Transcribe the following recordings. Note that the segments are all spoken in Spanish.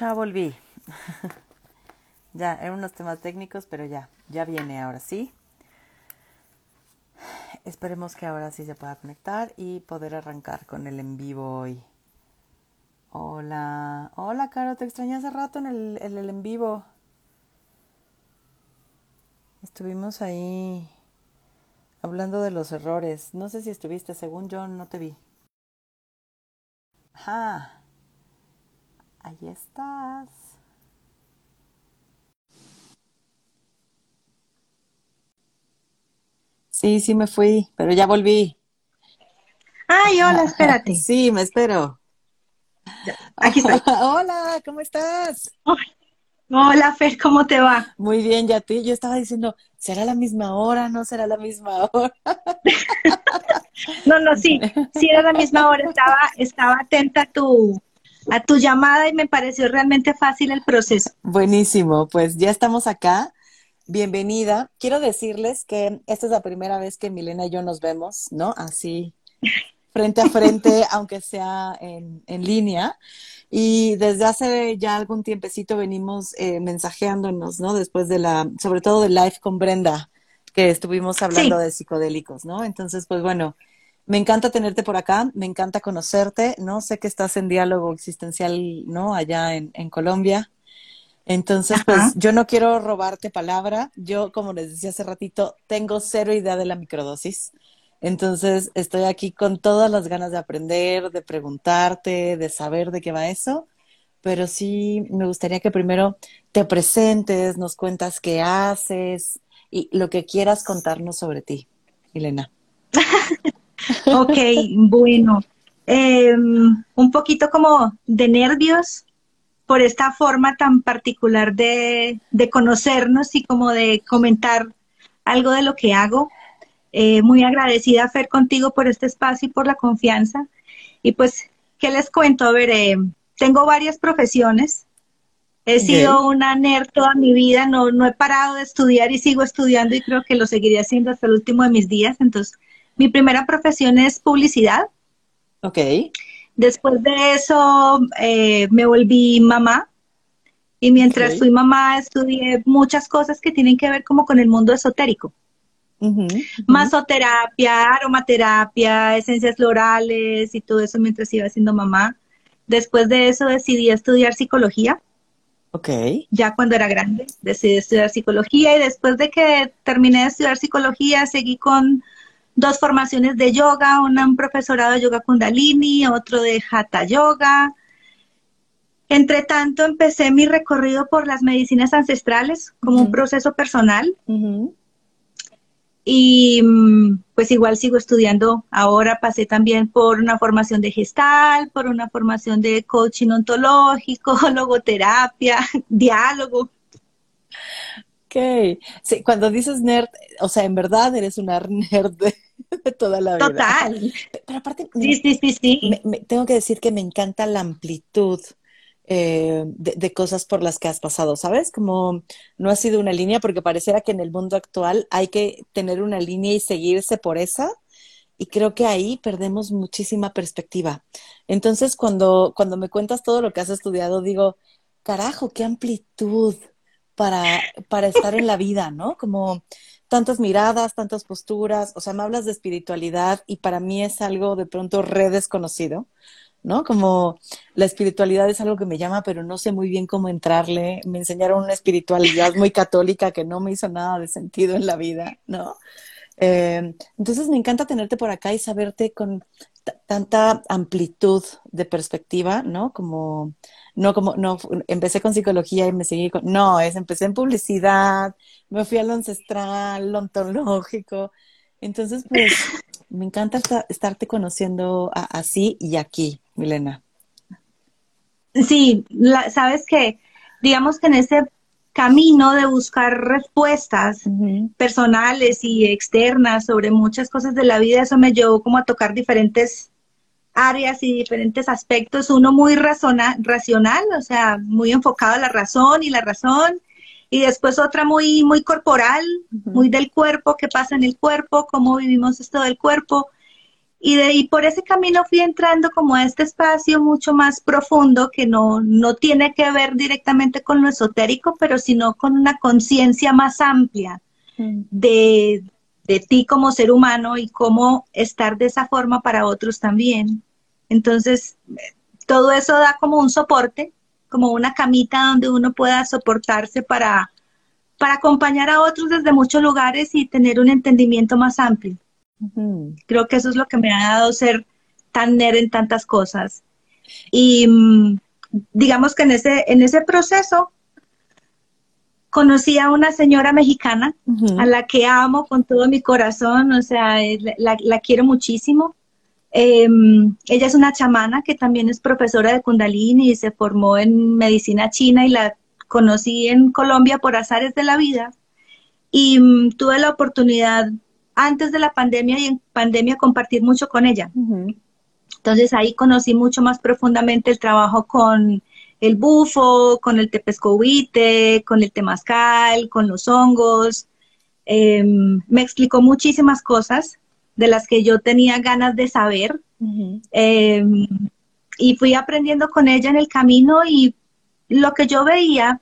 Ya volví. ya, eran unos temas técnicos, pero ya, ya viene ahora sí. Esperemos que ahora sí se pueda conectar y poder arrancar con el en vivo hoy. Hola, hola Caro, te extrañé hace rato en el, en el en vivo. Estuvimos ahí hablando de los errores. No sé si estuviste, según yo no te vi. Ajá. Ahí estás. Sí, sí me fui, pero ya volví. Ay, hola, espérate. Sí, me espero. Aquí estoy. Hola, ¿cómo estás? Hola, Fer, ¿cómo te va? Muy bien, ya ti. Yo estaba diciendo, ¿será la misma hora? ¿No será la misma hora? No, no, sí, sí era la misma hora. Estaba, estaba atenta a tu, a tu llamada y me pareció realmente fácil el proceso. Buenísimo, pues ya estamos acá. Bienvenida. Quiero decirles que esta es la primera vez que Milena y yo nos vemos, ¿no? Así, frente a frente, aunque sea en, en línea. Y desde hace ya algún tiempecito venimos eh, mensajeándonos, ¿no? Después de la, sobre todo del live con Brenda, que estuvimos hablando Sí. de psicodélicos, ¿no? Entonces, pues bueno, me encanta tenerte por acá, me encanta conocerte, ¿no? Sé que estás en diálogo existencial, ¿no? Allá en, en Colombia. Entonces, pues Ajá. yo no quiero robarte palabra. Yo, como les decía hace ratito, tengo cero idea de la microdosis. Entonces, estoy aquí con todas las ganas de aprender, de preguntarte, de saber de qué va eso. Pero sí me gustaría que primero te presentes, nos cuentas qué haces y lo que quieras contarnos sobre ti, Elena. Ok, bueno. Em, un poquito como de nervios por esta forma tan particular de, de conocernos y como de comentar algo de lo que hago. Eh, muy agradecida, Fer, contigo por este espacio y por la confianza. Y pues, ¿qué les cuento? A ver, eh, tengo varias profesiones. He sido una nerd toda mi vida, no, no he parado de estudiar y sigo estudiando y creo que lo seguiré haciendo hasta el último de mis días. Entonces, mi primera profesión es publicidad. Ok, Después de eso, eh, me volví mamá y mientras fui mamá estudié muchas cosas que tienen que ver como con el mundo esotérico. Masoterapia, aromaterapia, esencias florales y todo eso mientras iba siendo mamá. Después de eso decidí estudiar psicología, Ok, ya cuando era grande, decidí estudiar psicología y después de que terminé de estudiar psicología seguí con dos formaciones de yoga, una un profesorado de yoga kundalini, otro de hatha yoga. Entre tanto empecé mi recorrido por las medicinas ancestrales como un proceso personal y mm, pues igual sigo estudiando. Ahora pasé también por una formación de gestal, por una formación de coaching ontológico, logoterapia, diálogo. Ok. Sí, cuando dices nerd, o sea, en verdad eres una nerd de, de toda la vida. Total. Pero aparte, Sí, sí, sí, sí. me- me- tengo que decir que me encanta la amplitud eh, de, de cosas por las que has pasado, ¿sabes? Como no ha sido una línea, porque pareciera que en el mundo actual hay que tener una línea y seguirse por esa. Y creo que ahí perdemos muchísima perspectiva. Entonces, cuando, cuando me cuentas todo lo que has estudiado, digo, carajo, qué amplitud para, para estar en la vida, ¿no? Como tantas miradas, tantas posturas, o sea, me hablas de espiritualidad y para mí es algo de pronto re desconocido, ¿no? Como la espiritualidad es algo que me llama, pero no sé muy bien cómo entrarle. Me enseñaron una espiritualidad muy católica que no me hizo nada de sentido en la vida, ¿no? Eh, entonces me encanta tenerte por acá y saberte con tanta amplitud de perspectiva, ¿no? Como, no como, no, empecé con psicología y me seguí con, no, es, empecé en publicidad, me fui a lo ancestral, lo ontológico. Entonces, pues, me encanta esta- estarte conociendo a- así y aquí, Milena. Sí, la- sabes que, digamos que en ese camino de buscar respuestas personales y externas sobre muchas cosas de la vida, eso me llevó como a tocar diferentes áreas y diferentes aspectos, uno muy razona- racional, o sea, muy enfocado a la razón y la razón, y después otra muy, muy corporal, muy del cuerpo, qué pasa en el cuerpo, cómo vivimos esto del cuerpo, Y, de, y por ese camino fui entrando como a este espacio mucho más profundo que no, no tiene que ver directamente con lo esotérico, pero sino con una conciencia más amplia de, de ti como ser humano y cómo estar de esa forma para otros también. Entonces, todo eso da como un soporte, como una camita donde uno pueda soportarse para, para acompañar a otros desde muchos lugares y tener un entendimiento más amplio. Creo que eso es lo que me ha dado ser tan nerd en tantas cosas. Y mm, digamos que en ese, en ese proceso conocí a una señora mexicana a la que amo con todo mi corazón, o sea, la, quiero muchísimo. Em, ella es una chamana que también es profesora de Kundalini y se formó en medicina china y la conocí en Colombia por azares de la vida. Y mm, tuve la oportunidad antes de la pandemia y en pandemia compartir mucho con ella. Entonces ahí conocí mucho más profundamente el trabajo con el bufo, con el tepescohuite, con el temazcal, con los hongos. Em, me explicó muchísimas cosas de las que yo tenía ganas de saber. Em, y fui aprendiendo con ella en el camino y lo que yo veía,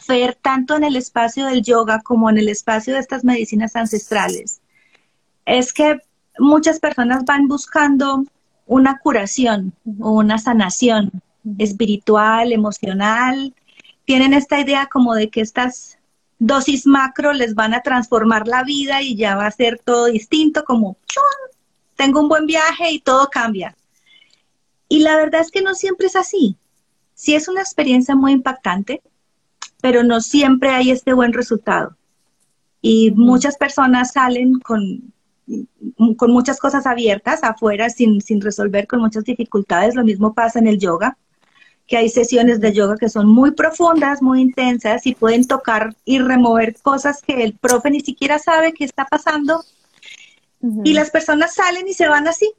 Fer, tanto en el espacio del yoga como en el espacio de estas medicinas ancestrales, es que muchas personas van buscando una curación o una sanación espiritual, emocional. Tienen esta idea como de que estas dosis macro les van a transformar la vida y ya va a ser todo distinto, como tengo un buen viaje y todo cambia. Y la verdad es que no siempre es así. Sí es una experiencia muy impactante, pero no siempre hay este buen resultado. Y muchas personas salen con, con muchas cosas abiertas afuera sin, sin resolver, con muchas dificultades. Lo mismo pasa en el yoga que hay sesiones de yoga que son muy profundas, muy intensas y pueden tocar y remover cosas que el profe ni siquiera sabe que está pasando. Y las personas salen y se van así.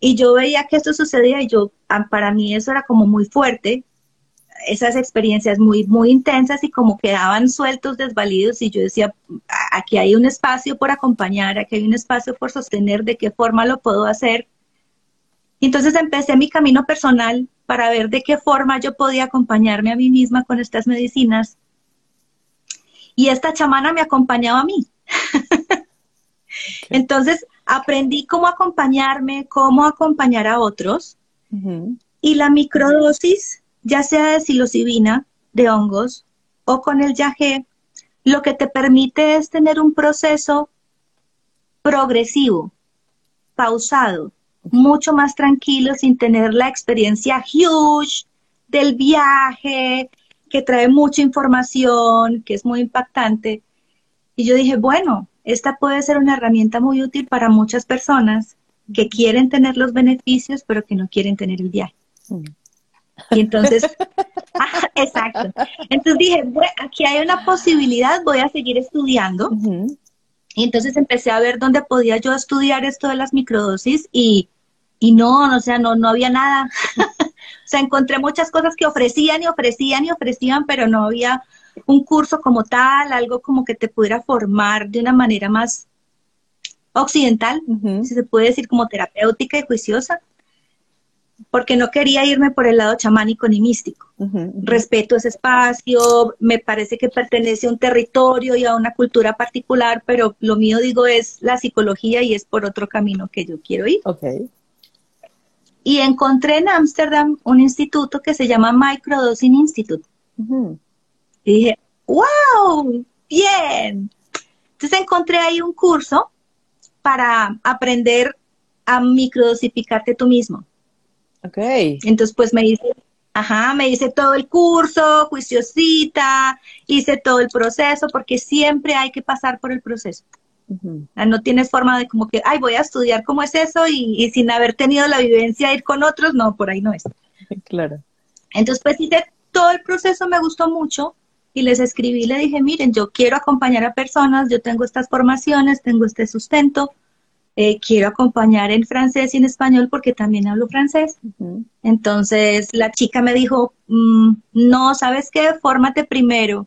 Y yo veía que esto sucedía y yo, ah, para mí eso era como muy fuerte, esas experiencias muy, muy intensas y como quedaban sueltos, desvalidos y yo decía, aquí hay un espacio por acompañar, aquí hay un espacio por sostener, de qué forma lo puedo hacer. Y entonces empecé mi camino personal para ver de qué forma yo podía acompañarme a mí misma con estas medicinas. Y esta chamana me acompañaba a mí. Entonces aprendí cómo acompañarme, cómo acompañar a otros. Y la microdosis, ya sea de psilocibina, de hongos o con el yagé, lo que te permite es tener un proceso progresivo, pausado, mucho más tranquilo sin tener la experiencia huge del viaje, que trae mucha información, que es muy impactante. Y yo dije, bueno, esta puede ser una herramienta muy útil para muchas personas que quieren tener los beneficios, pero que no quieren tener el viaje. Y entonces, ah, exacto. Entonces dije, bueno, aquí hay una posibilidad, voy a seguir estudiando. Y entonces empecé a ver dónde podía yo estudiar esto de las microdosis y, y no, o sea, no, no había nada. o sea, encontré muchas cosas que ofrecían y ofrecían y ofrecían, pero no había un curso como tal, algo como que te pudiera formar de una manera más occidental, si se puede decir como terapéutica y juiciosa, porque no quería irme por el lado chamánico ni místico. Respeto ese espacio, me parece que pertenece a un territorio y a una cultura particular, pero lo mío, digo, es la psicología y es por otro camino que yo quiero ir. Okay. Y encontré en Ámsterdam un instituto que se llama Microdosing Institute. Y dije, wow, bien. Entonces encontré ahí un curso para aprender a microdosificarte tú mismo. Ok. Entonces, pues me hice, ajá, me hice todo el curso, juiciosita, hice todo el proceso, porque siempre hay que pasar por el proceso. No tienes forma de como que, ay, voy a estudiar cómo es eso y, sin haber tenido la vivencia de ir con otros, no, por ahí no es. Claro. Entonces, pues hice todo el proceso, me gustó mucho y les escribí, le dije, miren, yo quiero acompañar a personas, yo tengo estas formaciones, tengo este sustento, eh, quiero acompañar en francés y en español porque también hablo francés. Entonces la chica me dijo, mm, no, ¿sabes qué? Fórmate primero.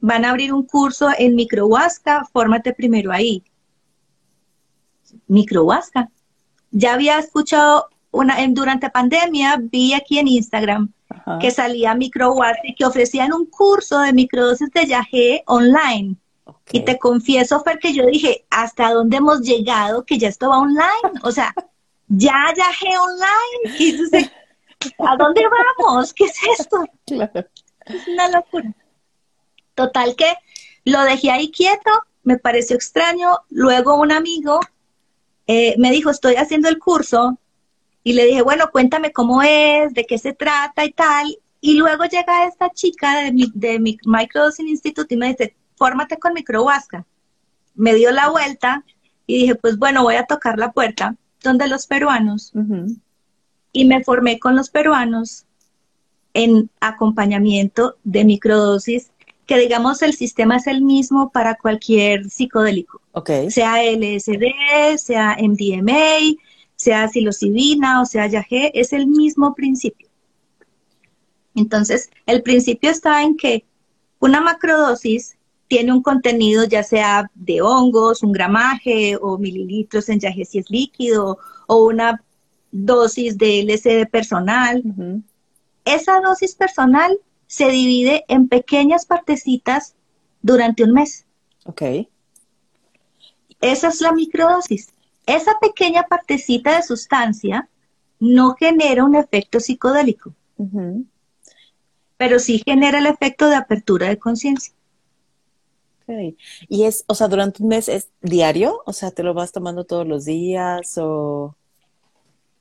Van a abrir un curso en Microhuasca, fórmate primero ahí. microhuasca. Ya había escuchado una, durante pandemia, vi aquí en Instagram que salía microhuasca y que ofrecían un curso de microdosis de yagé online. Y te confieso, Fer, que yo dije, ¿hasta dónde hemos llegado que ya esto va online? O sea, ya yagé online. Y ¿a dónde vamos? ¿Qué es esto? Es una locura. Total que lo dejé ahí quieto, me pareció extraño. Luego un amigo eh, me dijo, estoy haciendo el curso. Y le dije, bueno, cuéntame cómo es, de qué se trata y tal. Y luego llega esta chica de mi, de mi Microdosing Institute y me dice, fórmate con microhuasca. Me dio la vuelta y dije, pues bueno, voy a tocar la puerta donde los peruanos. Y me formé con los peruanos en acompañamiento de microdosis, que digamos el sistema es el mismo para cualquier psicodélico. Sea LSD, sea MDMA, sea psilocibina o sea YAG, es el mismo principio. Entonces, el principio está en que una macrodosis tiene un contenido ya sea de hongos, un gramaje o mililitros en yaje si es líquido o una dosis de LSD personal. Esa dosis personal se divide en pequeñas partecitas durante un mes. Ok. Esa es la microdosis. Esa pequeña partecita de sustancia no genera un efecto psicodélico, pero sí genera el efecto de apertura de conciencia. Y es, o sea, durante un mes es diario, o sea, te lo vas tomando todos los días o...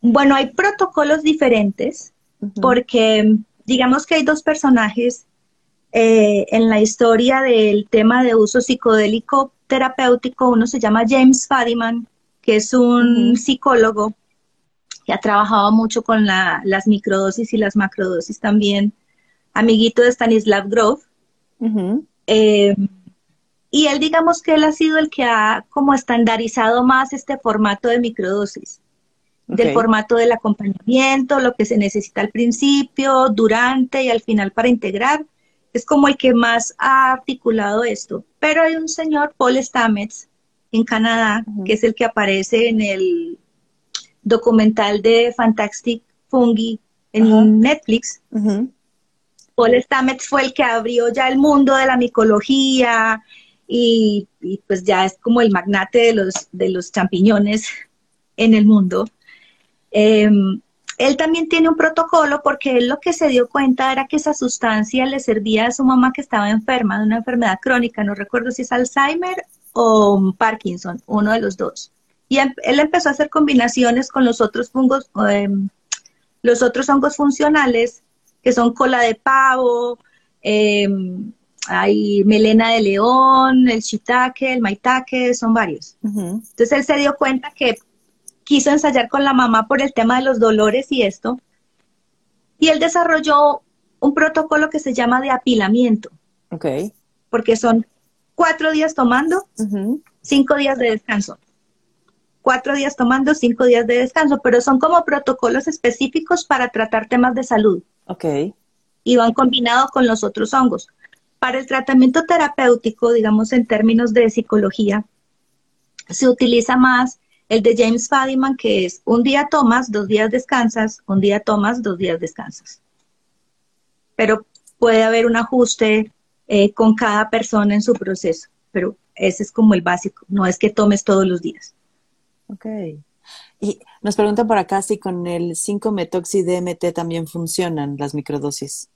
Bueno, hay protocolos diferentes porque digamos que hay dos personajes eh, en la historia del tema de uso psicodélico terapéutico. Uno se llama James Fadiman, que es un psicólogo que ha trabajado mucho con las microdosis y las macrodosis también, amiguito de Stanislav Grof. Y él, digamos que él ha sido el que ha como estandarizado más este formato de microdosis, del formato del acompañamiento, lo que se necesita al principio, durante y al final para integrar. Es como el que más ha articulado esto. Pero hay un señor, Paul Stamets, en Canadá, que es el que aparece en el documental de Fantastic Fungi en Netflix. Paul Stamets fue el que abrió ya el mundo de la micología, y, pues ya es como el magnate de los, de los champiñones en el mundo. Em, él también tiene un protocolo porque él lo que se dio cuenta era que esa sustancia le servía a su mamá que estaba enferma de una enfermedad crónica, no recuerdo si es Alzheimer o Parkinson, uno de los dos. Y em, él empezó a hacer combinaciones con los otros fungos, em, los otros hongos funcionales, que son cola de pavo, eh, hay melena de león, el shiitake, el maitake, son varios. Entonces él se dio cuenta que quiso ensayar con la mamá por el tema de los dolores y esto. Y él desarrolló un protocolo que se llama de apilamiento. Ok. Porque son cuatro días tomando, cinco días de descanso. Cuatro días tomando, cinco días de descanso, pero son como protocolos específicos para tratar temas de salud. Ok. Y van combinados con los otros hongos. Para el tratamiento terapéutico, digamos en términos de psicología, se utiliza más el de James Fadiman, que es un día tomas, dos días descansas, un día tomas, dos días descansas. Pero puede haber un ajuste eh, con cada persona en su proceso, pero ese es como el básico, no es que tomes todos los días. Ok. Y nos preguntan por acá si con el 5-metoxi-DMT también funcionan las microdosis.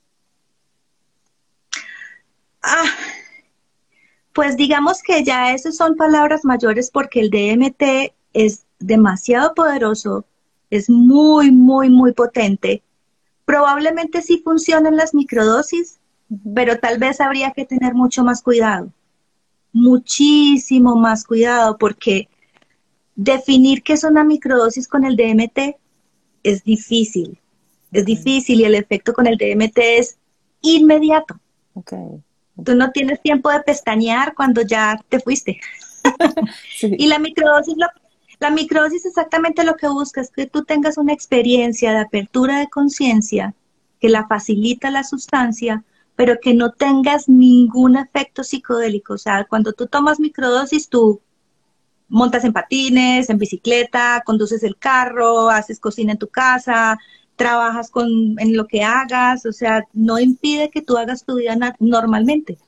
Ah, pues digamos que ya esas son palabras mayores porque el DMT es demasiado poderoso, es muy, muy, muy potente. Probablemente sí funcionan las microdosis, pero tal vez habría que tener mucho más cuidado, muchísimo más cuidado, porque definir qué es una microdosis con el DMT es difícil, es difícil y el efecto con el DMT es inmediato. Okay. Tú no tienes tiempo de pestañear cuando ya te fuiste. Y la microdosis, la microdosis exactamente lo que busca es que tú tengas una experiencia de apertura de conciencia que la facilita la sustancia, pero que no tengas ningún efecto psicodélico. O sea, cuando tú tomas microdosis, tú montas en patines, en bicicleta, conduces el carro, haces cocina en tu casa, trabajas con, en lo que hagas, o sea, no impide que tú hagas tu vida normalmente.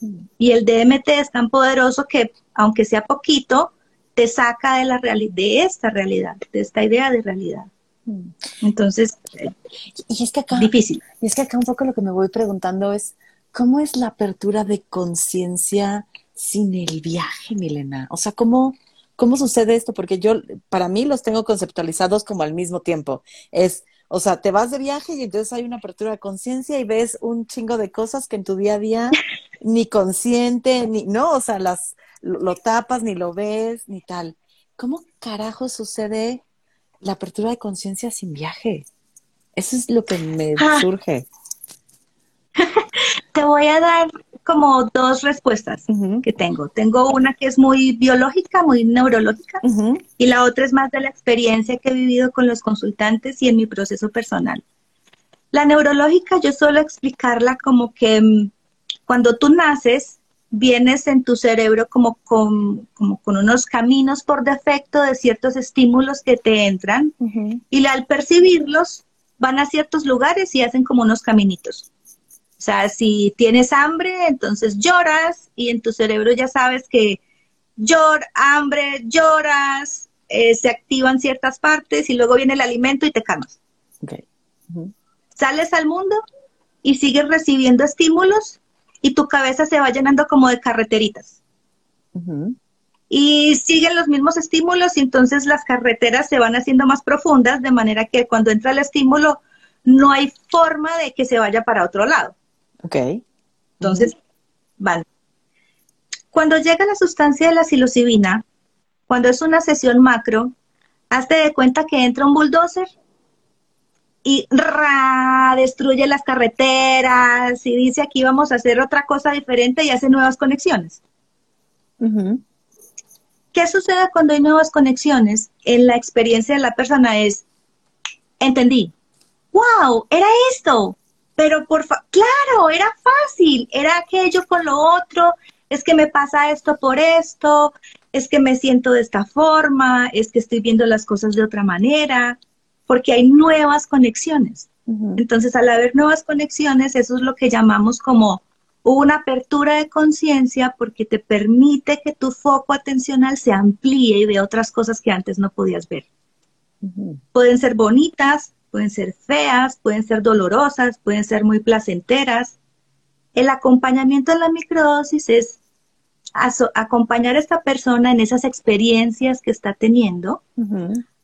Mm. Y el DMT es tan poderoso que, aunque sea poquito, te saca de la de esta realidad, de esta idea de realidad. Mm. Entonces, y es que acá, difícil. Y es que acá un poco lo que me voy preguntando es, ¿cómo es la apertura de conciencia sin el viaje, Milena? O sea, ¿cómo, ¿cómo sucede esto? Porque yo, para mí, los tengo conceptualizados como al mismo tiempo. Es, o sea, te vas de viaje y entonces hay una apertura de conciencia y ves un chingo de cosas que en tu día a día ni consciente, ni, no, o sea, las, lo, tapas, ni lo ves, ni tal. ¿Cómo carajo sucede la apertura de conciencia sin viaje? Eso es lo que me ah. surge. Te voy a dar como dos respuestas que tengo. Tengo una que es muy biológica, muy neurológica, y la otra es más de la experiencia que he vivido con los consultantes y en mi proceso personal. La neurológica yo suelo explicarla como que mm, cuando tú naces, vienes en tu cerebro como con, como con unos caminos por defecto de ciertos estímulos que te entran y al percibirlos van a ciertos lugares y hacen como unos caminitos. O sea, si tienes hambre, entonces lloras y en tu cerebro ya sabes que llor, hambre, lloras, eh, se activan ciertas partes y luego viene el alimento y te calmas. Sales al mundo y sigues recibiendo estímulos y tu cabeza se va llenando como de carreteritas. Y siguen los mismos estímulos y entonces las carreteras se van haciendo más profundas de manera que cuando entra el estímulo no hay forma de que se vaya para otro lado. Ok. Entonces, vale. Cuando llega la sustancia de la psilocibina, cuando es una sesión macro, hazte de cuenta que entra un bulldozer y ra, destruye las carreteras y dice aquí vamos a hacer otra cosa diferente y hace nuevas conexiones. ¿Qué sucede cuando hay nuevas conexiones? En la experiencia de la persona es, entendí, wow, era esto, pero por claro, era fácil, era aquello con lo otro, es que me pasa esto por esto, es que me siento de esta forma, es que estoy viendo las cosas de otra manera, porque hay nuevas conexiones. Entonces, al haber nuevas conexiones, eso es lo que llamamos como una apertura de conciencia porque te permite que tu foco atencional se amplíe y vea otras cosas que antes no podías ver. Pueden ser bonitas, pueden ser feas, pueden ser dolorosas, pueden ser muy placenteras. El acompañamiento en la microdosis es acompañar a esta persona en esas experiencias que está teniendo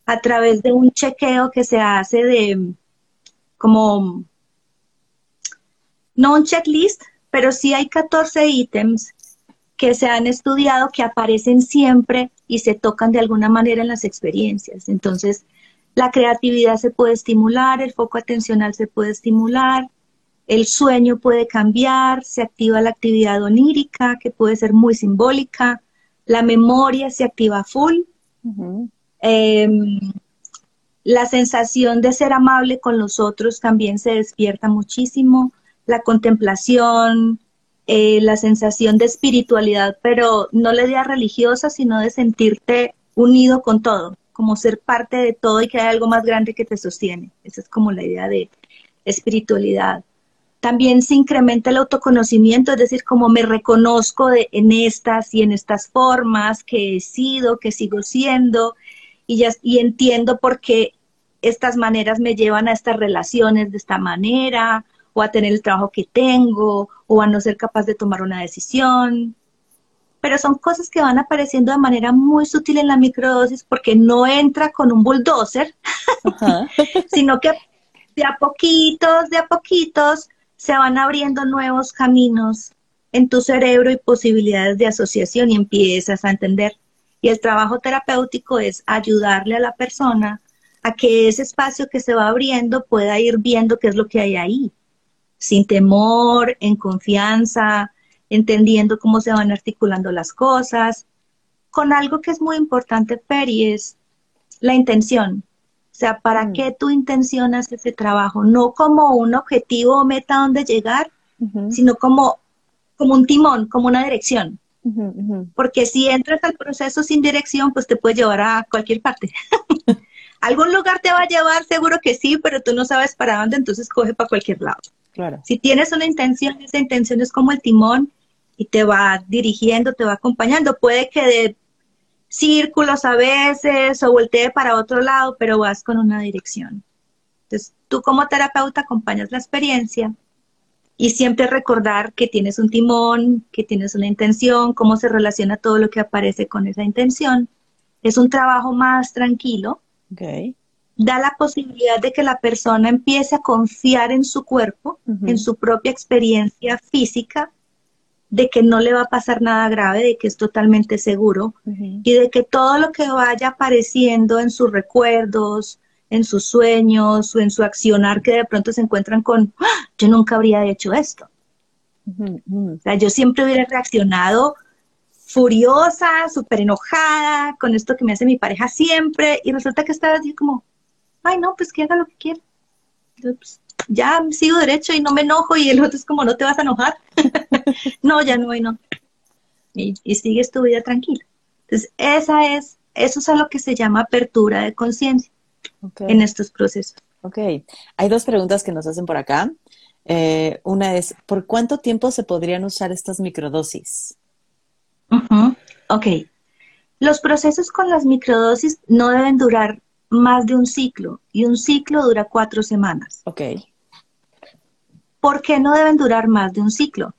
a través de un chequeo que se hace de como, no un checklist, pero sí hay 14 ítems que se han estudiado que aparecen siempre y se tocan de alguna manera en las experiencias. Entonces, la creatividad se puede estimular, el foco atencional se puede estimular, el sueño puede cambiar, se activa la actividad onírica, que puede ser muy simbólica, la memoria se activa full, em, la sensación de ser amable con los otros también se despierta muchísimo, la contemplación, eh, la sensación de espiritualidad, pero no la idea religiosa, sino de sentirte unido con todo como ser parte de todo y que hay algo más grande que te sostiene. Esa es como la idea de espiritualidad. También se incrementa el autoconocimiento, es decir, como me reconozco de, en estas y en estas formas que he sido, que sigo siendo, y, ya, y entiendo por qué estas maneras me llevan a estas relaciones de esta manera, o a tener el trabajo que tengo, o a no ser capaz de tomar una decisión pero son cosas que van apareciendo de manera muy sutil en la microdosis porque no entra con un bulldozer, sino que de a poquitos, de a poquitos se van abriendo nuevos caminos en tu cerebro y posibilidades de asociación y empiezas a entender. Y el trabajo terapéutico es ayudarle a la persona a que ese espacio que se va abriendo pueda ir viendo qué es lo que hay ahí, sin temor, en confianza, entendiendo cómo se van articulando las cosas, con algo que es muy importante, Peri, es la intención. O sea, ¿para mm. qué tú intencionas ese trabajo? No como un objetivo o meta donde llegar, sino como, como un timón, como una dirección. Porque si entras al proceso sin dirección, pues te puede llevar a cualquier parte. Algún lugar te va a llevar, seguro que sí, pero tú no sabes para dónde, entonces coge para cualquier lado. Claro. Si tienes una intención, esa intención es como el timón y te va dirigiendo, te va acompañando. Puede que de círculos a veces o voltee para otro lado, pero vas con una dirección. Entonces, tú como terapeuta acompañas la experiencia y siempre recordar que tienes un timón, que tienes una intención, cómo se relaciona todo lo que aparece con esa intención. Es un trabajo más tranquilo. Da la posibilidad de que la persona empiece a confiar en su cuerpo, en su propia experiencia física, de que no le va a pasar nada grave, de que es totalmente seguro y de que todo lo que vaya apareciendo en sus recuerdos, en sus sueños o en su accionar que de pronto se encuentran con, ¡Ah! yo nunca habría hecho esto. O sea, yo siempre hubiera reaccionado furiosa, súper enojada con esto que me hace mi pareja siempre y resulta que estaba así como, ay no, pues que haga lo que quiera. Pues, ya sigo derecho y no me enojo y el otro es como, no te vas a enojar. no, ya no, y no. Y, y sigues tu vida tranquila. Entonces, esa es, eso es a lo que se llama apertura de conciencia en estos procesos. Ok, hay dos preguntas que nos hacen por acá. Eh, una es, ¿por cuánto tiempo se podrían usar estas microdosis? Ok, los procesos con las microdosis no deben durar más de un ciclo y un ciclo dura cuatro semanas. Ok. ¿Por qué no deben durar más de un ciclo?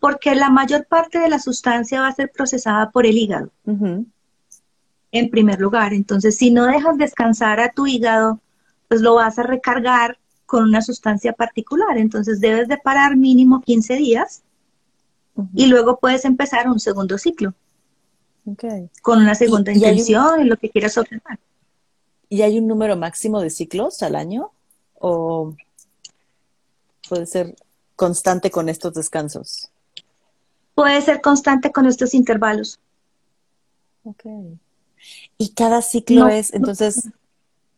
Porque la mayor parte de la sustancia va a ser procesada por el hígado en primer lugar. Entonces, si no dejas descansar a tu hígado, pues lo vas a recargar con una sustancia particular. Entonces, debes de parar mínimo 15 días y luego puedes empezar un segundo ciclo. Con una segunda intención y, lo que quieras observar. ¿Y hay un número máximo de ciclos al año? ¿O puede ser constante con estos descansos? Puede ser constante con estos intervalos. Okay. Y cada ciclo es, entonces,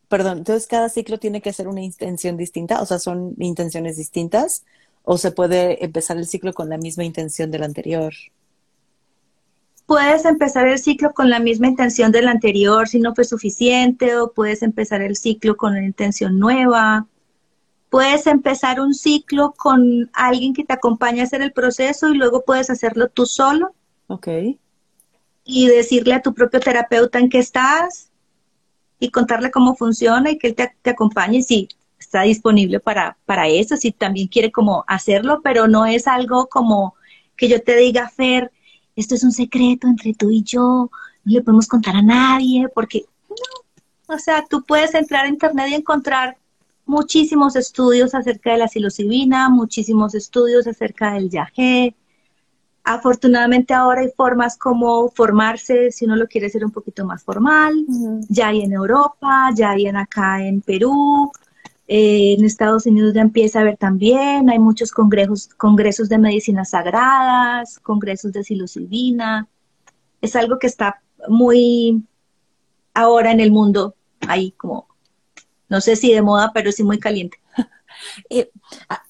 perdón, entonces cada ciclo tiene que ser una intención distinta, o sea, son intenciones distintas, o se puede empezar el ciclo con la misma intención del anterior. Puedes empezar el ciclo con la misma intención del anterior si no fue suficiente, o puedes empezar el ciclo con una intención nueva. Puedes empezar un ciclo con alguien que te acompañe a hacer el proceso y luego puedes hacerlo tú solo. Ok y decirle a tu propio terapeuta en qué estás y contarle cómo funciona y que él te, acompañe si está disponible para, para eso, si también quiere como hacerlo, pero no es algo como que yo te diga, Fer, esto es un secreto entre tú y yo, no le podemos contar a nadie, porque no, o sea, tú puedes entrar a internet y encontrar muchísimos estudios acerca de la psilocibina, muchísimos estudios acerca del yagé, Afortunadamente ahora hay formas como formarse, si uno lo quiere hacer un poquito más formal, ya hay en Europa, ya hay en acá en Perú, eh, en Estados Unidos ya empieza a haber también, hay muchos congresos, congresos de medicinas sagradas, congresos de psilocibina, es algo que está muy ahora en el mundo, ahí como, no sé si de moda, pero sí muy caliente. Eh, ah,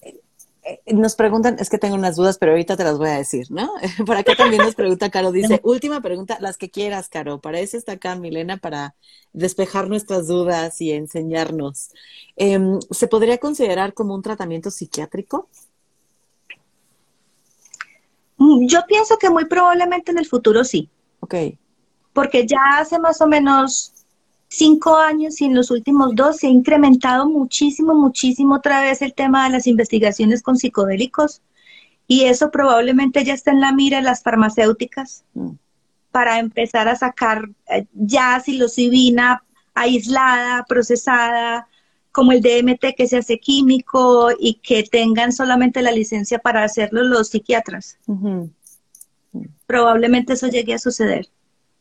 eh, nos preguntan, es que tengo unas dudas, pero ahorita te las voy a decir, ¿no? Por acá también nos pregunta Caro, dice, última pregunta, las que quieras, Caro. Para eso está acá Milena, para despejar nuestras dudas y enseñarnos. Em, ¿Se podría considerar como un tratamiento psiquiátrico? Mm, yo pienso que muy probablemente en el futuro sí. Ok. Porque ya hace más o menos cinco años y en los últimos dos se ha incrementado muchísimo, muchísimo otra vez el tema de las investigaciones con psicodélicos y eso probablemente ya está en la mira de las farmacéuticas mm. para empezar a sacar eh, ya psilocibina aislada, procesada, como el DMT que se hace químico y que tengan solamente la licencia para hacerlo los psiquiatras. Probablemente eso llegue a suceder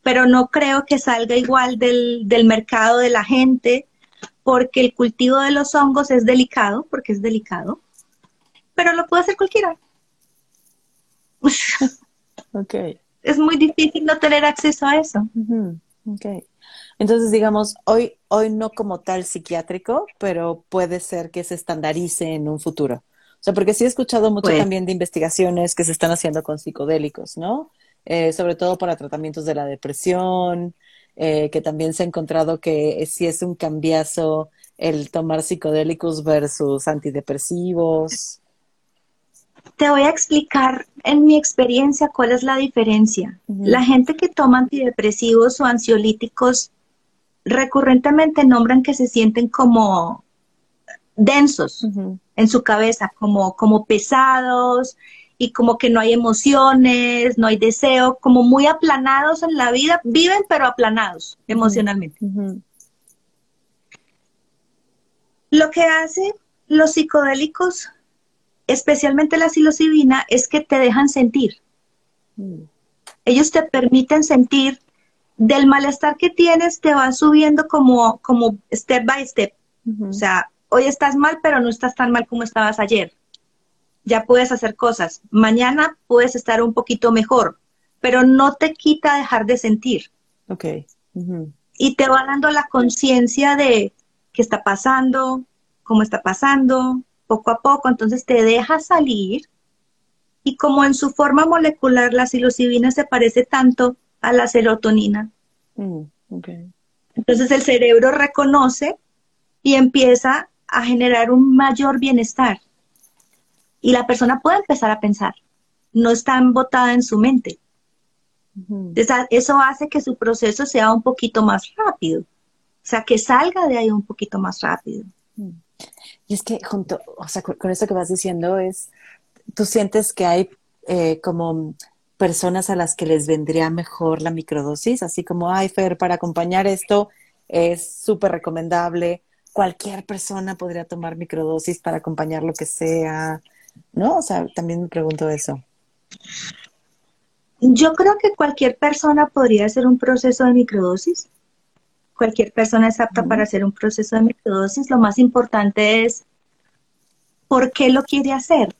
pero no creo que salga igual del, mercado de la gente, porque el cultivo de los hongos es delicado, porque es delicado, pero lo puede hacer cualquiera. ok. Es muy difícil no tener acceso a eso. Ok. Entonces, digamos, hoy, hoy no como tal psiquiátrico, pero puede ser que se estandarice en un futuro. O sea, porque sí he escuchado mucho también de investigaciones que se están haciendo con psicodélicos, ¿no? Eh, sobre todo para tratamientos de la depresión, eh, que también se ha encontrado que si es un cambiazo el tomar psicodélicos versus antidepresivos. Te voy a explicar en mi experiencia cuál es la diferencia. La gente que toma antidepresivos o ansiolíticos recurrentemente nombran que se sienten como densos en su cabeza, como, como pesados y como que no hay emociones, no hay deseo, como muy aplanados en la vida, viven pero aplanados emocionalmente. Lo que hacen los psicodélicos, especialmente la psilocibina, es que te dejan sentir. Mm. Ellos te permiten sentir del malestar que tienes, te van subiendo como, como step by step. O sea, hoy estás mal, pero no estás tan mal como estabas ayer. Ya puedes hacer cosas. Mañana puedes estar un poquito mejor, pero no te quita dejar de sentir. Ok. Y te va dando la conciencia de qué está pasando, cómo está pasando, poco a poco. Entonces te deja salir. Y como en su forma molecular la psilocibina se parece tanto a la serotonina. Mm, Entonces el cerebro reconoce y empieza a generar un mayor bienestar. Y la persona puede empezar a pensar, no está embotada en su mente. eso hace que su proceso sea un poquito más rápido, o sea, que salga de ahí un poquito más rápido. Y es que junto, o sea, con, eso que vas diciendo es, tú sientes que hay eh, como personas a las que les vendría mejor la microdosis, así como, ay, Fer, para acompañar esto es súper recomendable. Cualquier persona podría tomar microdosis para acompañar lo que sea, ¿no? O sea, también me pregunto eso. Yo creo que cualquier persona podría hacer un proceso de microdosis. Cualquier persona es apta para hacer un proceso de microdosis. Lo más importante es por qué lo quiere hacer.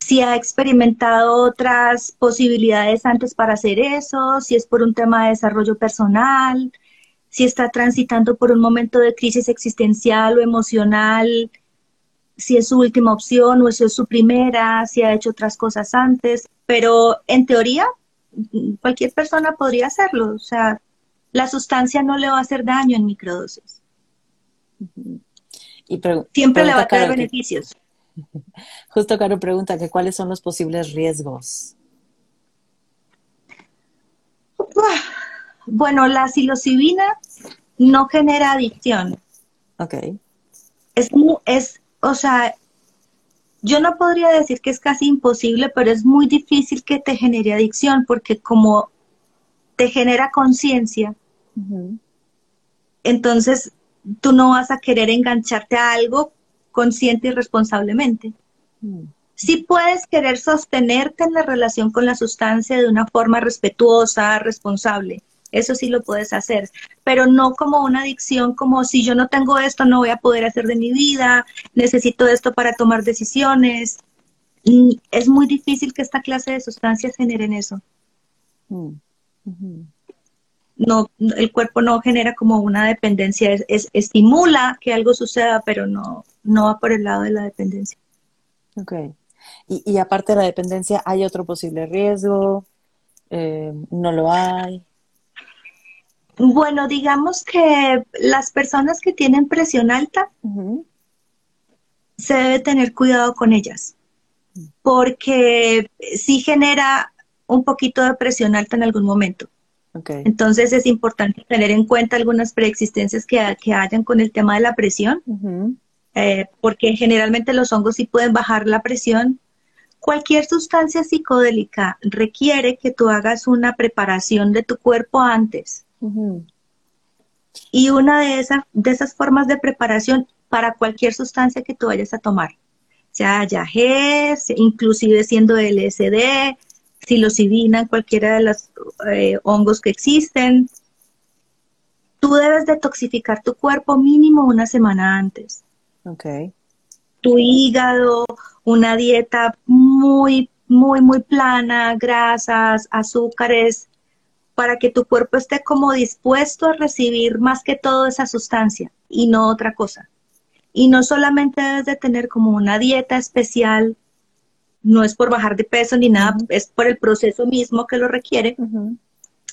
Si ha experimentado otras posibilidades antes para hacer eso, si es por un tema de desarrollo personal, si está transitando por un momento de crisis existencial o emocional, si es su última opción o si es su primera, si ha hecho otras cosas antes, pero en teoría cualquier persona podría hacerlo, o sea, la sustancia no le va a hacer daño en microdosis. Y Siempre le va a traer beneficios. justo Caro pregunta que cuáles son los posibles riesgos. Bueno, la psilocibina no genera adicción. Ok. Es, es, o sea, yo no podría decir que es casi imposible, pero es muy difícil que te genere adicción porque como te genera conciencia, entonces tú no vas a querer engancharte a algo consciente y responsablemente. Mm. Sí puedes querer sostenerte en la relación con la sustancia de una forma respetuosa, responsable, eso sí lo puedes hacer, pero no como una adicción, como si yo no tengo esto, no voy a poder hacer de mi vida, necesito esto para tomar decisiones. Es muy difícil que esta clase de sustancias generen eso. Mm, no, el cuerpo no genera como una dependencia, es, estimula que algo suceda, pero no, no va por el lado de la dependencia. Ok. Y, y aparte de la dependencia, ¿hay otro posible riesgo? Eh, ¿No lo hay? Bueno, digamos que las personas que tienen presión alta, se debe tener cuidado con ellas, porque sí genera un poquito de presión alta en algún momento. Entonces es importante tener en cuenta algunas preexistencias que, que hayan con el tema de la presión, eh, porque generalmente los hongos sí pueden bajar la presión. Cualquier sustancia psicodélica requiere que tú hagas una preparación de tu cuerpo antes y una de esas, de esas formas de preparación para cualquier sustancia que tú vayas a tomar, sea yagé, inclusive siendo LSD, psilocibina, cualquiera de los eh, hongos que existen, tú debes detoxificar tu cuerpo mínimo una semana antes. Okay. Tu hígado, una dieta muy, muy, muy plana, grasas, azúcares, para que tu cuerpo esté como dispuesto a recibir más que todo esa sustancia y no otra cosa. Y no solamente debes de tener como una dieta especial no es por bajar de peso ni nada, es por el proceso mismo que lo requiere,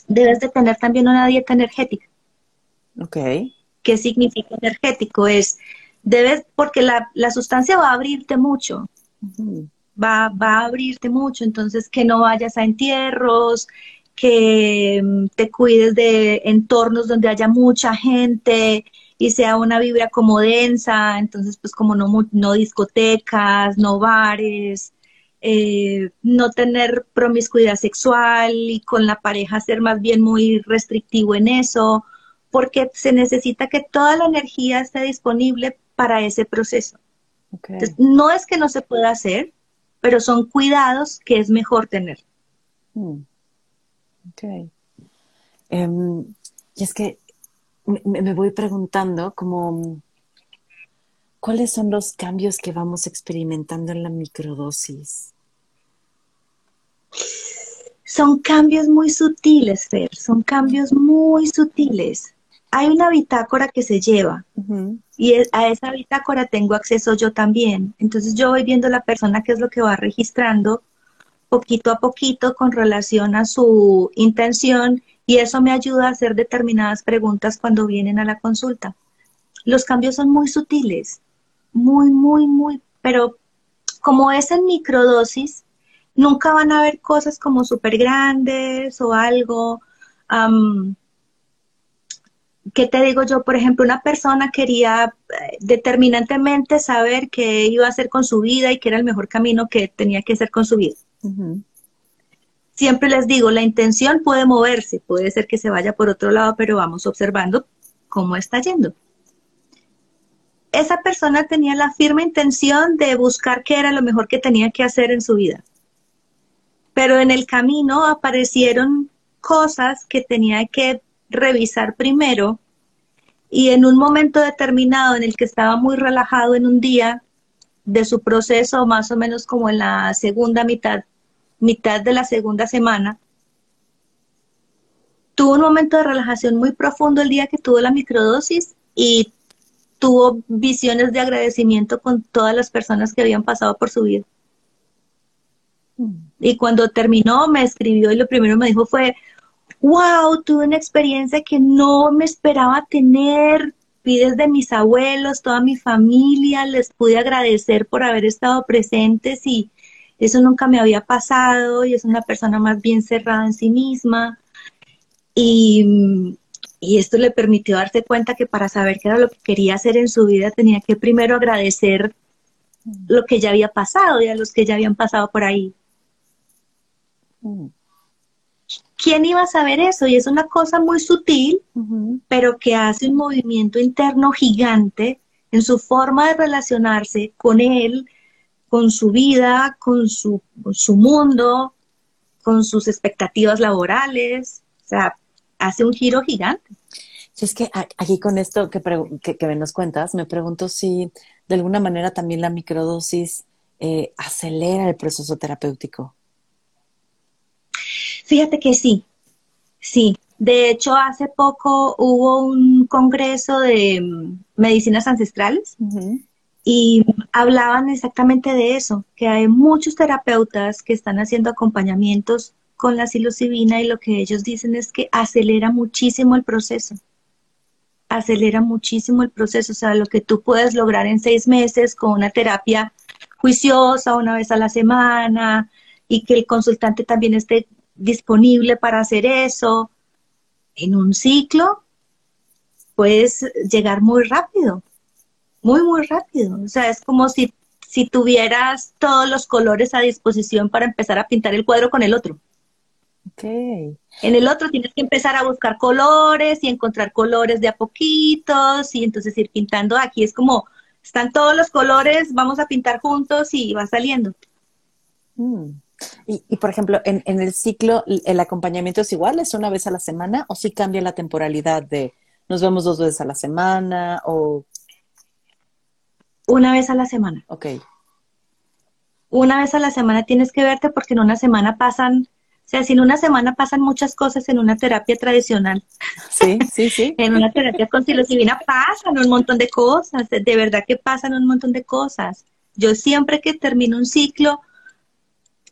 debes de tener también una dieta energética. Ok. ¿Qué significa energético? Es, debes, porque la, sustancia va a abrirte mucho, va, va a abrirte mucho, entonces que no vayas a entierros, que mm, te cuides de entornos donde haya mucha gente y sea una vibra como densa, entonces pues como no, no discotecas, no bares, eh, no tener promiscuidad sexual y con la pareja ser más bien muy restrictivo en eso, porque se necesita que toda la energía esté disponible para ese proceso. no es que no se pueda hacer, pero son cuidados que es mejor tener. Hmm. Ok. Em, y es que me, voy preguntando como, ¿cuáles son los cambios que vamos experimentando en la microdosis? Son cambios muy sutiles, Fer, son cambios muy sutiles. Hay una bitácora que se lleva y a esa bitácora tengo acceso yo también. Entonces yo voy viendo la persona qué es lo que va registrando poquito a poquito con relación a su intención y eso me ayuda a hacer determinadas preguntas cuando vienen a la consulta. Los cambios son muy sutiles, muy, muy, muy, pero como es en microdosis, nunca van a haber cosas como súper grandes o algo. ¿Qué te digo yo? Por ejemplo, una persona quería eh, determinantemente saber qué iba a hacer con su vida y qué era el mejor camino que tenía que hacer con su vida. Siempre les digo, la intención puede moverse, puede ser que se vaya por otro lado, pero vamos observando cómo está yendo. Esa persona tenía la firme intención de buscar qué era lo mejor que tenía que hacer en su vida. Pero en el camino aparecieron cosas que tenía que revisar primero y en un momento determinado en el que estaba muy relajado en un día de su proceso, más o menos como en la segunda mitad mitad de la segunda semana, tuvo un momento de relajación muy profundo el día que tuvo la microdosis y tuvo visiones de agradecimiento con todas las personas que habían pasado por su vida. Mm. Y cuando terminó me escribió y lo primero me dijo fue, wow, tuve una experiencia que no me esperaba tener, vi desde mis abuelos, toda mi familia, les pude agradecer por haber estado presentes y, eso nunca me había pasado y es una persona más bien cerrada en sí misma. Y, esto le permitió darse cuenta que para saber qué era lo que quería hacer en su vida tenía que primero agradecer lo que ya había pasado y a los que ya habían pasado por ahí. ¿Quién iba a saber eso? Y es una cosa muy sutil, pero que hace un movimiento interno gigante en su forma de relacionarse con él, con su vida, con su, su mundo, con sus expectativas laborales. O sea, hace un giro gigante. Si es que aquí con esto que, que, nos cuentas, me pregunto si de alguna manera también la microdosis eh, acelera el proceso terapéutico. Fíjate que sí, sí. De hecho, hace poco hubo un congreso de mm, medicinas ancestrales y hablaban exactamente de eso, que hay muchos terapeutas que están haciendo acompañamientos con la psilocibina y lo que ellos dicen es que acelera muchísimo el proceso. Acelera muchísimo el proceso, o sea, lo que tú puedes lograr en seis meses con una terapia juiciosa una vez a la semana y que el consultante también esté disponible para hacer eso. En un ciclo puedes llegar muy rápido muy, muy rápido. O sea, es como si, si tuvieras todos los colores a disposición para empezar a pintar el cuadro con el otro. Okay. En el otro tienes que empezar a buscar colores y encontrar colores de a poquitos y entonces ir pintando. Aquí es como, están todos los colores, vamos a pintar juntos y va saliendo. Mm. Y, y, por ejemplo, en, en, el ciclo, ¿el acompañamiento es igual? ¿Es una vez a la semana o si cambia la temporalidad de nos vemos dos veces a la semana o una vez a la semana. Ok. Una vez a la semana tienes que verte porque en una semana pasan, o sea, si en una semana pasan muchas cosas en una terapia tradicional. Sí, sí, sí. en una terapia con psilocibina pasan un montón de cosas, de verdad que pasan un montón de cosas. Yo siempre que termino un ciclo,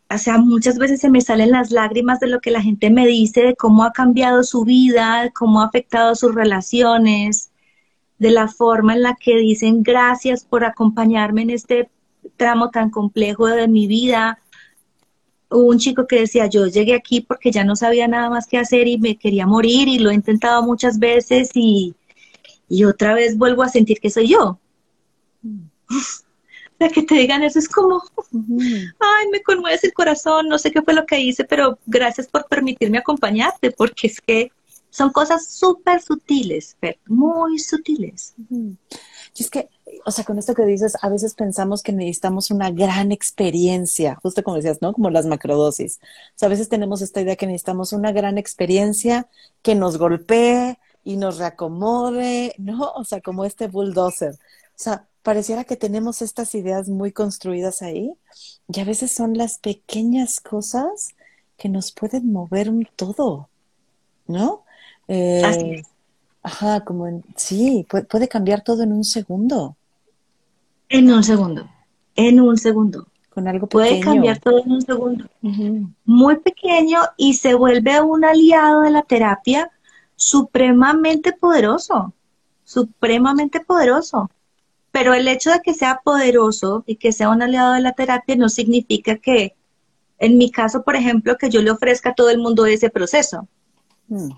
o sea, muchas veces se me salen las lágrimas de lo que la gente me dice, de cómo ha cambiado su vida, de cómo ha afectado sus relaciones, de la forma en la que dicen gracias por acompañarme en este tramo tan complejo de mi vida. Hubo un chico que decía, yo llegué aquí porque ya no sabía nada más que hacer y me quería morir y lo he intentado muchas veces y, y otra vez vuelvo a sentir que soy yo. Mm de que te digan eso es como, ay, me conmueves el corazón, no sé qué fue lo que hice, pero gracias por permitirme acompañarte, porque es que son cosas súper sutiles, muy sutiles. Y es que, o sea, con esto que dices, a veces pensamos que necesitamos una gran experiencia, justo como decías, ¿no? Como las macrodosis. O sea, a veces tenemos esta idea que necesitamos una gran experiencia que nos golpee y nos reacomode, ¿no? O sea, como este bulldozer. O sea, pareciera que tenemos estas ideas muy construidas ahí y a veces son las pequeñas cosas que nos pueden mover un todo, ¿no? Eh, ajá, como en, sí, puede, cambiar todo en un segundo. En un segundo, en un segundo. Con algo pequeño. Puede cambiar todo en un segundo. Muy pequeño y se vuelve un aliado de la terapia supremamente poderoso, supremamente poderoso. Pero el hecho de que sea poderoso y que sea un aliado de la terapia no significa que, en mi caso, por ejemplo, que yo le ofrezca a todo el mundo ese proceso. Mm.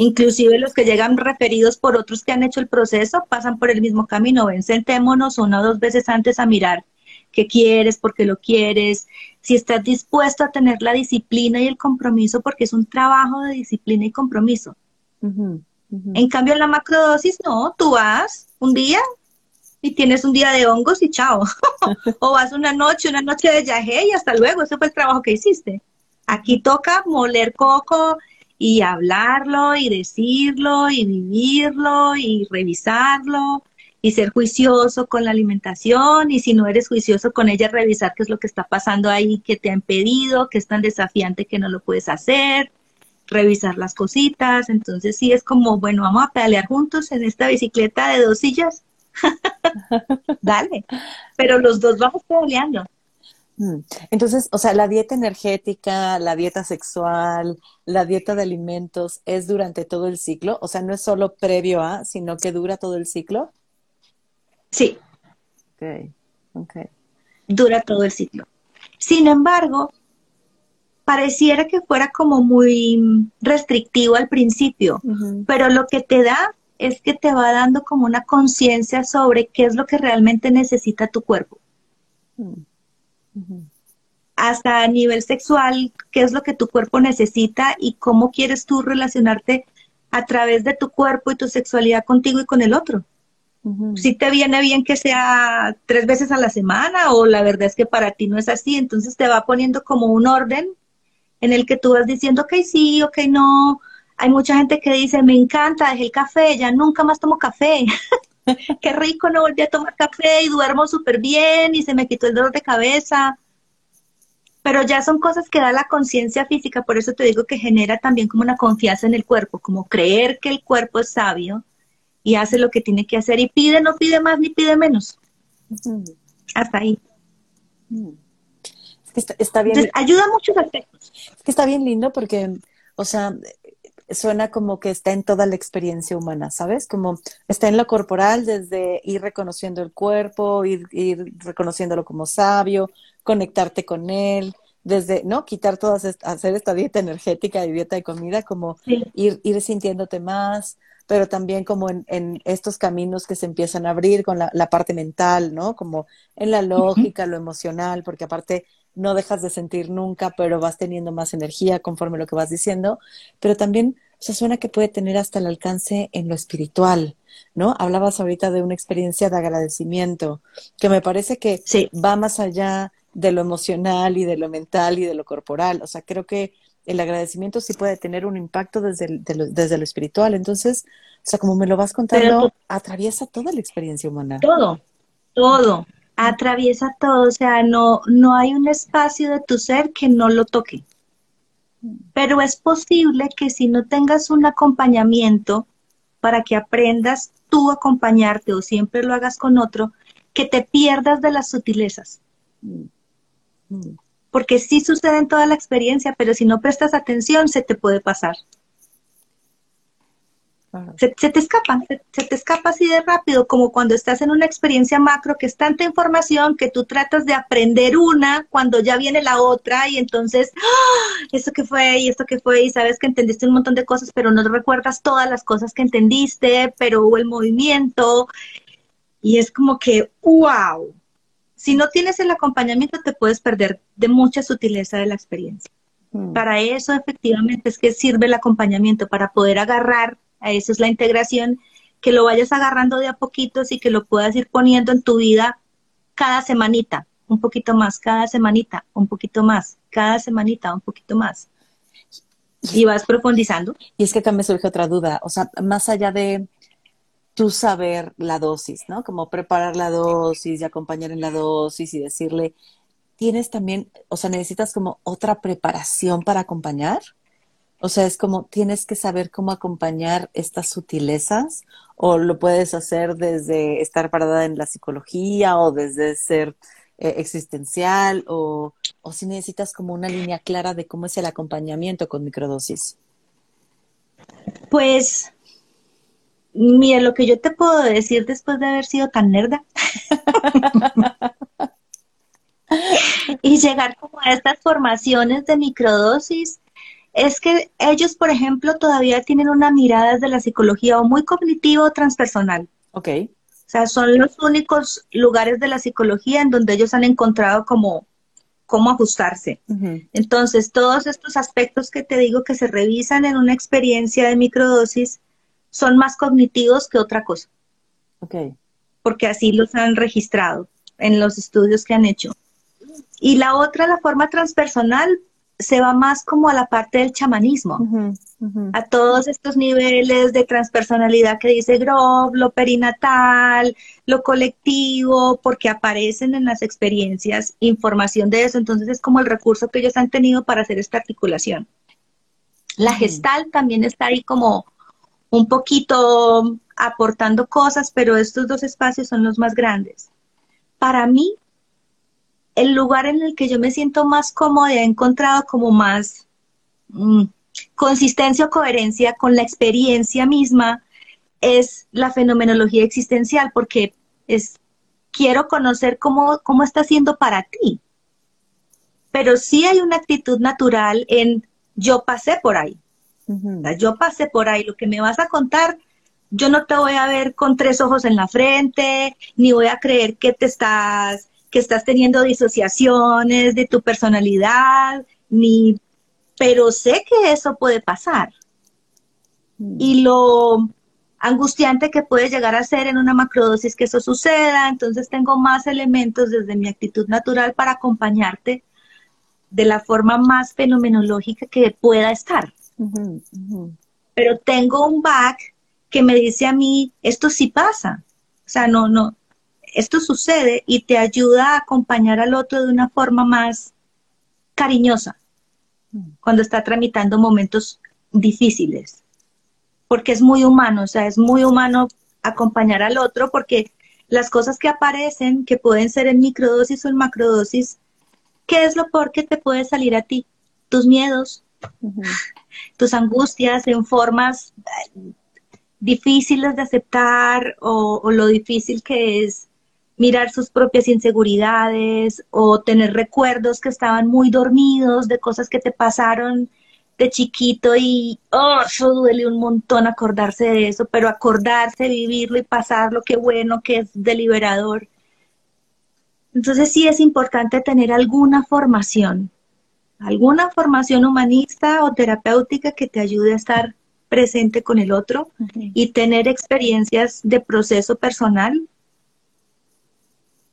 Inclusive los que llegan referidos por otros que han hecho el proceso pasan por el mismo camino. Ven, sentémonos una o dos veces antes a mirar qué quieres, por qué lo quieres, si estás dispuesto a tener la disciplina y el compromiso, porque es un trabajo de disciplina y compromiso. En cambio, en la macrodosis, no, tú vas un día, y tienes un día de hongos y chao. o vas una noche, una noche de yagé y hasta luego, ese fue el trabajo que hiciste. Aquí toca moler coco y hablarlo y decirlo y vivirlo y revisarlo y ser juicioso con la alimentación y si no eres juicioso con ella, revisar qué es lo que está pasando ahí, que te han pedido, que es tan desafiante que no lo puedes hacer, revisar las cositas. Entonces sí es como, bueno, vamos a pedalear juntos en esta bicicleta de dos sillas Dale, pero los dos vamos peleando. Mm. Entonces, o sea, la dieta energética, la dieta sexual, la dieta de alimentos es durante todo el ciclo, o sea, no es solo previo a, sino que dura todo el ciclo. Sí. Ok, ok. Dura todo el ciclo. Sin embargo, pareciera que fuera como muy restrictivo al principio, pero lo que te da es que te va dando como una conciencia sobre qué es lo que realmente necesita tu cuerpo. Hasta a nivel sexual, qué es lo que tu cuerpo necesita y cómo quieres tú relacionarte a través de tu cuerpo y tu sexualidad contigo y con el otro. Si te viene bien que sea tres veces a la semana o la verdad es que para ti no es así, entonces te va poniendo como un orden en el que tú vas diciendo, ok, sí, ok, no, hay mucha gente que dice, me encanta, dejé el café, ya nunca más tomo café. Qué rico, no volví a tomar café y duermo súper bien y se me quitó el dolor de cabeza. Pero ya son cosas que da la conciencia física, por eso te digo que genera también como una confianza en el cuerpo, como creer que el cuerpo es sabio y hace lo que tiene que hacer y pide, no pide más ni pide menos. Hasta ahí. está, bien. ayuda mucho aspectos. Es que está bien lindo porque, o sea, suena como que está en toda la experiencia humana, ¿sabes? Como está en lo corporal, desde ir reconociendo el cuerpo, ir, ir reconociéndolo como sabio, conectarte con él, desde, ¿no? Quitar todas, hacer esta dieta energética y dieta de comida, como ir, ir sintiéndote más, pero también como en, en, estos caminos que se empiezan a abrir con la, la parte mental, ¿no? Como en la lógica, lo emocional, porque aparte no dejas de sentir nunca, pero vas teniendo más energía conforme lo que vas diciendo, pero también se suena que puede tener hasta el alcance en lo espiritual, ¿no? Hablabas ahorita de una experiencia de agradecimiento, que me parece que va más allá de lo emocional y de lo mental y de lo corporal, o sea, creo que el agradecimiento sí puede tener un impacto desde, lo, desde lo espiritual, entonces, o sea, como me lo vas contando, atraviesa toda la experiencia humana. Todo, todo, atraviesa todo, o sea, no, no hay un espacio de tu ser que no lo toque. Pero es posible que si no tengas un acompañamiento para que aprendas tú a acompañarte o siempre lo hagas con otro, que te pierdas de las sutilezas. porque sí sucede en toda la experiencia, pero si no prestas atención se te puede pasar. Se, te escapa, se, te escapa así de rápido, como cuando estás en una experiencia macro que es tanta información que tú tratas de aprender una cuando ya viene la otra y entonces, ¡ah! esto que fue y esto que fue y sabes que entendiste un montón de cosas, pero no recuerdas todas las cosas que entendiste, pero hubo el movimiento y es como que, wow, si no tienes el acompañamiento te puedes perder de mucha sutileza de la experiencia. Hmm. Para eso efectivamente es que sirve el acompañamiento, para poder agarrar eso es la integración, que lo vayas agarrando de a poquitos y que lo puedas ir poniendo en tu vida cada semanita, un poquito más, cada semanita, un poquito más, cada semanita, un poquito más. Y vas profundizando. Y es que también surge otra duda, o sea, más allá de tú saber la dosis, ¿no? Como preparar la dosis y acompañar en la dosis y decirle, tienes también, o sea, necesitas como otra preparación para acompañar. O sea, es como tienes que saber cómo acompañar estas sutilezas o lo puedes hacer desde estar parada en la psicología o desde ser eh, existencial o, o si necesitas como una línea clara de cómo es el acompañamiento con microdosis. Pues, mira, lo que yo te puedo decir después de haber sido tan nerda y llegar como a estas formaciones de microdosis es que ellos, por ejemplo, todavía tienen una mirada desde la psicología o muy cognitivo o transpersonal. Ok. O sea, son los únicos lugares de la psicología en donde ellos han encontrado como cómo ajustarse. Entonces, todos estos aspectos que te digo que se revisan en una experiencia de microdosis son más cognitivos que otra cosa. Ok. Porque así los han registrado en los estudios que han hecho. Y la otra, la forma transpersonal, se va más como a la parte del chamanismo, a todos estos niveles de transpersonalidad que dice Grob, lo perinatal, lo colectivo, porque aparecen en las experiencias información de eso, entonces es como el recurso que ellos han tenido para hacer esta articulación. La gestal también está ahí como un poquito aportando cosas, pero estos dos espacios son los más grandes. Para mí, el lugar en el que yo me siento más cómoda, he encontrado como más mm, consistencia o coherencia con la experiencia misma, es la fenomenología existencial, porque es, quiero conocer cómo, cómo está siendo para ti. Pero sí hay una actitud natural en yo pasé por ahí. yo pasé por ahí. Lo que me vas a contar, yo no te voy a ver con tres ojos en la frente, ni voy a creer que te estás que estás teniendo disociaciones de tu personalidad, ni, pero sé que eso puede pasar. Mm. Y lo angustiante que puede llegar a ser en una macrodosis que eso suceda, entonces tengo más elementos desde mi actitud natural para acompañarte de la forma más fenomenológica que pueda estar. Pero tengo un back que me dice a mí, esto sí pasa. O sea, no, no, esto sucede y te ayuda a acompañar al otro de una forma más cariñosa cuando está tramitando momentos difíciles. Porque es muy humano, o sea, es muy humano acompañar al otro porque las cosas que aparecen, que pueden ser en microdosis o en macrodosis, ¿qué es lo peor que te puede salir a ti? Tus miedos, tus angustias en formas eh, difíciles de aceptar o, lo difícil que es mirar sus propias inseguridades o tener recuerdos que estaban muy dormidos de cosas que te pasaron de chiquito y oh, eso duele un montón acordarse de eso, pero acordarse, vivirlo y pasarlo, qué bueno que es deliberador. Entonces sí es importante tener alguna formación, alguna formación humanista o terapéutica que te ayude a estar presente con el otro y tener experiencias de proceso personal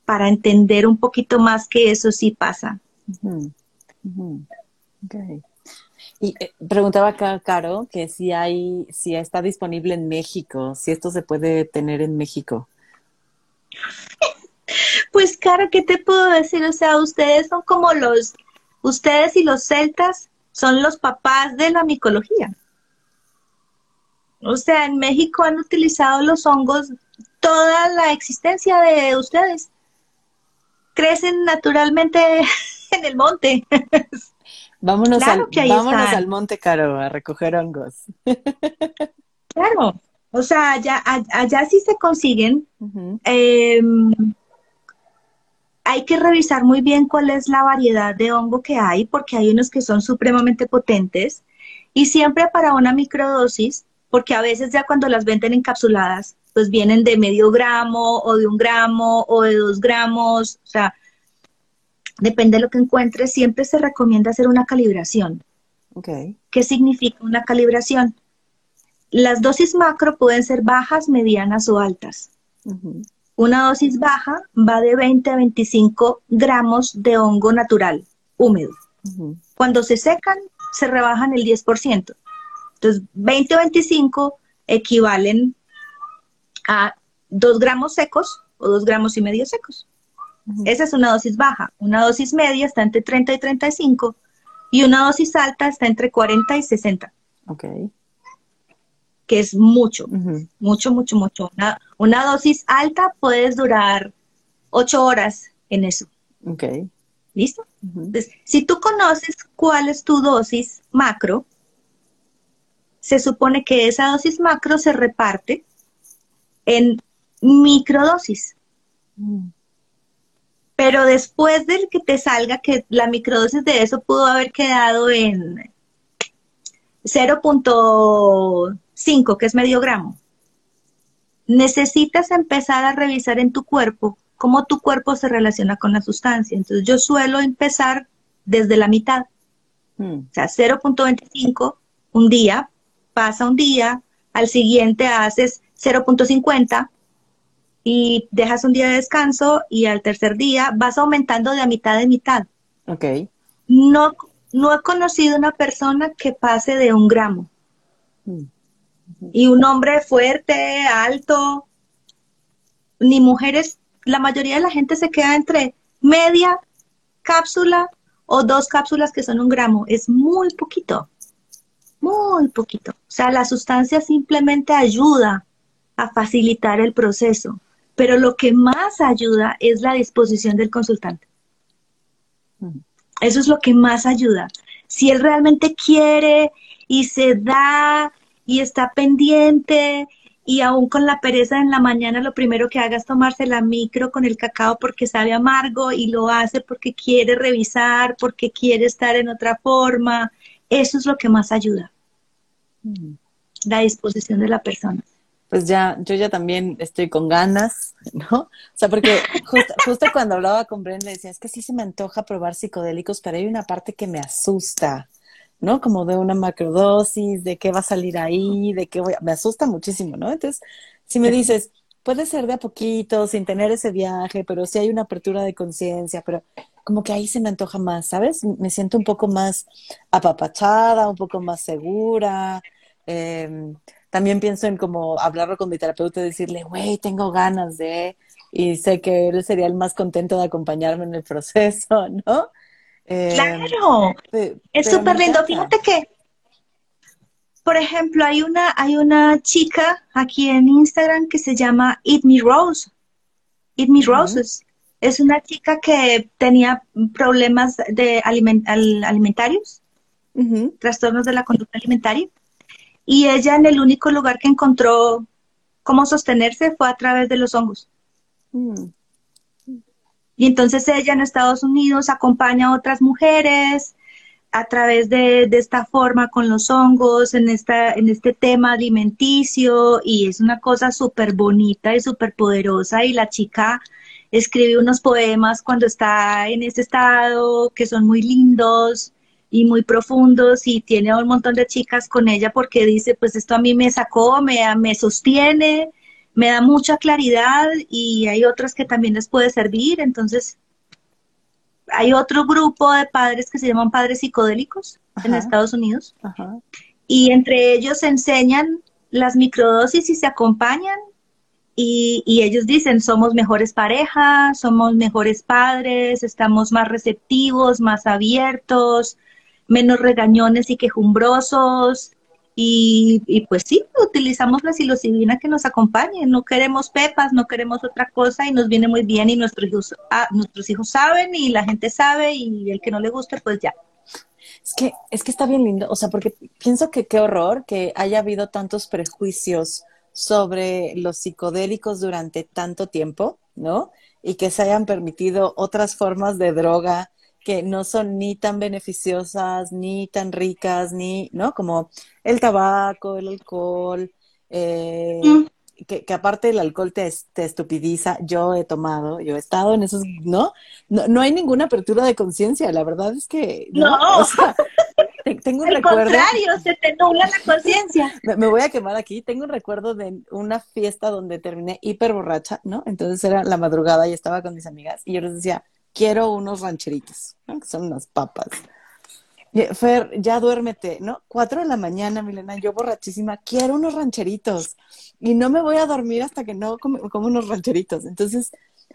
para entender un poquito más que eso sí pasa. Y eh, preguntaba acá, Caro, que si hay, si está disponible en México, si esto se puede tener en México. Pues, Caro, ¿qué te puedo decir? O sea, ustedes son como los, ustedes y los celtas son los papás de la micología. O sea, en México han utilizado los hongos toda la existencia de ustedes crecen naturalmente en el monte. Vámonos, al, vámonos al monte caro a recoger hongos. claro, o sea, allá, allá sí se consiguen. Em, hay que revisar muy bien cuál es la variedad de hongo que hay, porque hay unos que son supremamente potentes. Y siempre para una microdosis, porque a veces ya cuando las venden encapsuladas, pues vienen de medio gramo o de un gramo o de dos gramos, o sea, depende de lo que encuentres, siempre se recomienda hacer una calibración. Okay. ¿Qué significa una calibración? Las dosis macro pueden ser bajas, medianas o altas. Una dosis baja va de 20 a 25 gramos de hongo natural, húmedo. Cuando se secan, se rebajan el 10%. Entonces, 20 o 25 equivalen a 2 gramos secos o 2 gramos y medio secos. Esa es una dosis baja. Una dosis media está entre 30 y 35 y una dosis alta está entre 40 y 60. Ok. Que es mucho, mucho, mucho, mucho. Una, dosis alta puedes durar 8 horas en eso. Ok. ¿Listo? Entonces, si tú conoces cuál es tu dosis macro, se supone que esa dosis macro se reparte en microdosis. Mm. Pero después de que te salga que la microdosis de eso pudo haber quedado en 0.5, que es medio gramo, necesitas empezar a revisar en tu cuerpo cómo tu cuerpo se relaciona con la sustancia. Entonces yo suelo empezar desde la mitad. Mm. O sea, 0.25 un día, pasa un día, al siguiente haces 0.50 y dejas un día de descanso y al tercer día vas aumentando de a mitad de mitad. Ok. No, no he conocido una persona que pase de un gramo. Mm. Y un hombre fuerte, alto, ni mujeres, la mayoría de la gente se queda entre media cápsula o dos cápsulas que son un gramo. Es muy poquito, muy poquito. O sea, la sustancia simplemente ayuda a facilitar el proceso, pero lo que más ayuda es la disposición del consultante. Eso es lo que más ayuda. Si él realmente quiere y se da y está pendiente y aún con la pereza en la mañana lo primero que haga es tomarse la micro con el cacao porque sabe amargo y lo hace porque quiere revisar, porque quiere estar en otra forma, eso es lo que más ayuda. La disposición de la persona pues ya, yo ya también estoy con ganas, ¿no? O sea, porque justo, cuando hablaba con Brenda decía, es que sí se me antoja probar psicodélicos, pero hay una parte que me asusta, ¿no? Como de una macrodosis, de qué va a salir ahí, de qué voy a... Me asusta muchísimo, ¿no? Entonces, si me dices, puede ser de a poquito, sin tener ese viaje, pero sí hay una apertura de conciencia, pero como que ahí se me antoja más, ¿sabes? Me siento un poco más apapachada, un poco más segura. Eh, también pienso en como hablarlo con mi terapeuta y decirle, güey, tengo ganas de, y sé que él sería el más contento de acompañarme en el proceso, ¿no? Eh, claro, es súper lindo. Fíjate que, por ejemplo, hay una, hay una chica aquí en Instagram que se llama Eat Me Rose. Eat Me Roses. Es una chica que tenía problemas de alimentarios, trastornos de la conducta alimentaria y ella en el único lugar que encontró cómo sostenerse fue a través de los hongos. Mm. Y entonces ella en Estados Unidos acompaña a otras mujeres a través de, de, esta forma con los hongos, en, esta, en este tema alimenticio, y es una cosa súper bonita y súper poderosa. Y la chica escribe unos poemas cuando está en ese estado que son muy lindos y muy profundos y tiene un montón de chicas con ella porque dice, pues esto a mí me sacó, me, me sostiene, me da mucha claridad y hay otras que también les puede servir. Entonces, hay otro grupo de padres que se llaman padres psicodélicos en Estados Unidos y entre ellos enseñan las microdosis y se acompañan y, y, ellos dicen, somos mejores parejas, somos mejores padres, estamos más receptivos, más abiertos, menos regañones y quejumbrosos. Y, pues sí, utilizamos la psilocibina que nos acompañe. No queremos pepas, no queremos otra cosa y nos viene muy bien y nuestros hijos, ah, nuestros hijos saben y la gente sabe y el que no le guste, pues ya. Es que, es que está bien lindo, o sea, porque pienso que qué horror que haya habido tantos prejuicios sobre los psicodélicos durante tanto tiempo, ¿no? Y que se hayan permitido otras formas de droga que no son ni tan beneficiosas, ni tan ricas, ni, ¿no? Como el tabaco, el alcohol, eh, mm. que, aparte el alcohol te, te, estupidiza. Yo he tomado, yo he estado en esos, ¿no? No, no hay ninguna apertura de conciencia, la verdad es que... No, tengo un Al contrario, se te nubla la conciencia. Me, me, voy a quemar aquí. Tengo un recuerdo de una fiesta donde terminé hiper borracha, ¿no? Entonces era la madrugada y estaba con mis amigas y yo les decía, quiero unos rancheritos, ¿no? que son unas papas. Fer, ya duérmete, ¿no? Cuatro de la mañana, Milena, yo borrachísima, quiero unos rancheritos. Y no me voy a dormir hasta que no como, unos rancheritos. Entonces,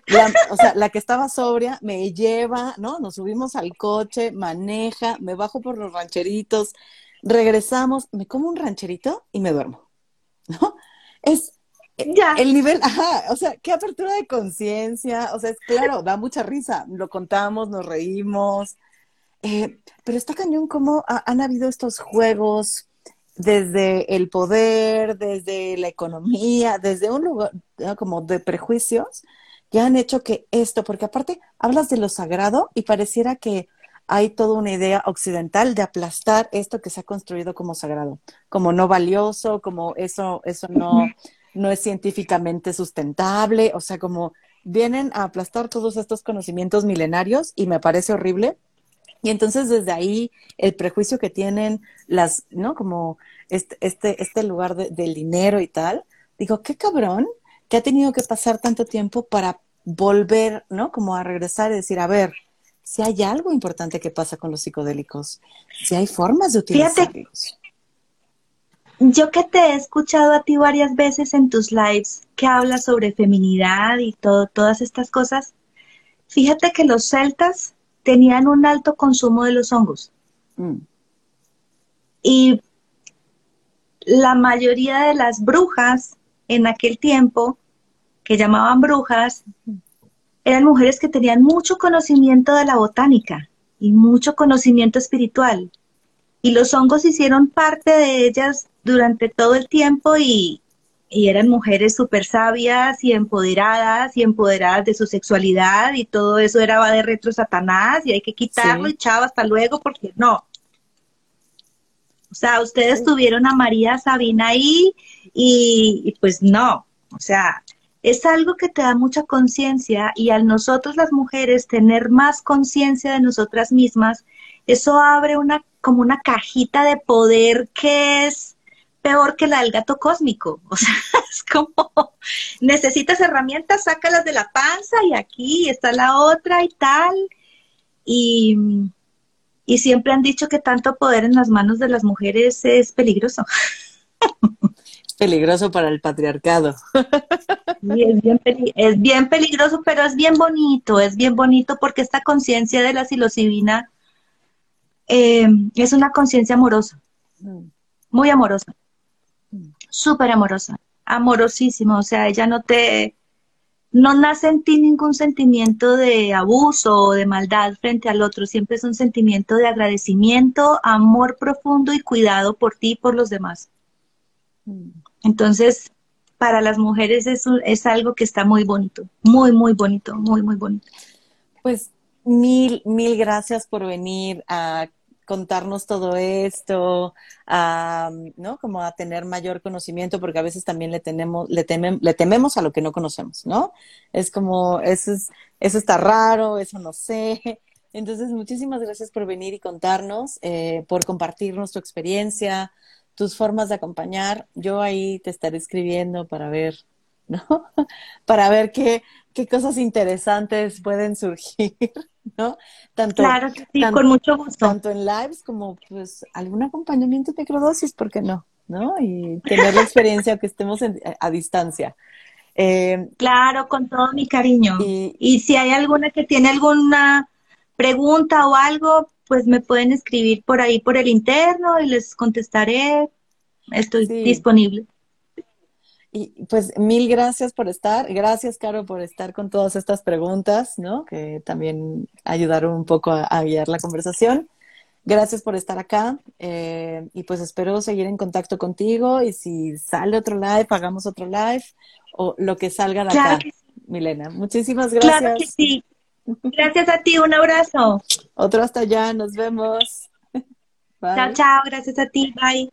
la, o sea, la que estaba sobria me lleva, ¿no? Nos subimos al coche, maneja, me bajo por los rancheritos, regresamos, me como un rancherito y me duermo, ¿no? Es, ya. El nivel, ajá, o sea, qué apertura de conciencia, o sea, es claro, da mucha risa, lo contamos, nos reímos, eh, pero está cañón cómo han habido estos juegos desde el poder, desde la economía, desde un lugar como de prejuicios, que han hecho que esto, porque aparte hablas de lo sagrado y pareciera que hay toda una idea occidental de aplastar esto que se ha construido como sagrado, como no valioso, como eso, eso no, no es científicamente sustentable, o sea, como vienen a aplastar todos estos conocimientos milenarios y me parece horrible. Y entonces desde ahí el prejuicio que tienen las, ¿no? Como este, este, este lugar del dinero y tal, digo, qué cabrón que ha tenido que pasar tanto tiempo para volver, ¿no? Como a regresar y decir, a ver, si hay algo importante que pasa con los psicodélicos, si hay formas de utilizarlos yo que te he escuchado a ti varias veces en tus lives que hablas sobre feminidad y todo, todas estas cosas, fíjate que los celtas tenían un alto consumo de los hongos. Mm. Y la mayoría de las brujas en aquel tiempo, que llamaban brujas, eran mujeres que tenían mucho conocimiento de la botánica y mucho conocimiento espiritual. Y los hongos hicieron parte de ellas durante todo el tiempo y, eran mujeres súper sabias y empoderadas y empoderadas de su sexualidad y todo eso era va de retro satanás y hay que quitarlo y chao, hasta luego porque no. O sea, ustedes tuvieron a María Sabina ahí y, y pues no, o sea, es algo que te da mucha conciencia y al nosotros las mujeres tener más conciencia de nosotras mismas, eso abre una como una cajita de poder que es peor que la del gato cósmico. O sea, es como, necesitas herramientas, sácalas de la panza y aquí está la otra y tal. Y, y siempre han dicho que tanto poder en las manos de las mujeres es peligroso. Peligroso para el patriarcado. Sí, es, bien es bien peligroso, pero es bien bonito, es bien bonito porque esta conciencia de la psilocibina eh, es una conciencia amorosa, mm. muy amorosa súper amorosa, amorosísima, o sea, ella no te, no nace en ti ningún sentimiento de abuso o de maldad frente al otro, siempre es un sentimiento de agradecimiento, amor profundo y cuidado por ti y por los demás. Mm. Entonces, para las mujeres es, es algo que está muy bonito, muy, muy bonito, muy, muy bonito. Pues mil, mil gracias por venir a contarnos todo esto, a, ¿no? Como a tener mayor conocimiento, porque a veces también le tenemos, le, le tememos a lo que no conocemos, ¿no? Es como, eso, es, eso está raro, eso no sé. Entonces, muchísimas gracias por venir y contarnos, eh, por compartirnos tu experiencia, tus formas de acompañar. Yo ahí te estaré escribiendo para ver, ¿no? para ver qué, qué cosas interesantes pueden surgir. ¿no? Tanto, claro sí, con mucho gusto. Tanto en lives como pues algún acompañamiento de microdosis, ¿por qué no? ¿No? Y tener la experiencia que estemos a, distancia. Eh, claro, con todo mi cariño. Y, y, si hay alguna que tiene alguna pregunta o algo, pues me pueden escribir por ahí por el interno y les contestaré estoy disponible. Y pues mil gracias por estar. Gracias, Caro, por estar con todas estas preguntas, ¿no? Que también ayudaron un poco a, guiar la conversación. Gracias por estar acá. Eh, y pues espero seguir en contacto contigo. Y si sale otro live, hagamos otro live o lo que salga de acá, Milena. Muchísimas gracias. Claro que sí. Gracias a ti. Un abrazo. Otro hasta allá. Nos vemos. Chao, chao. Gracias a ti. Bye.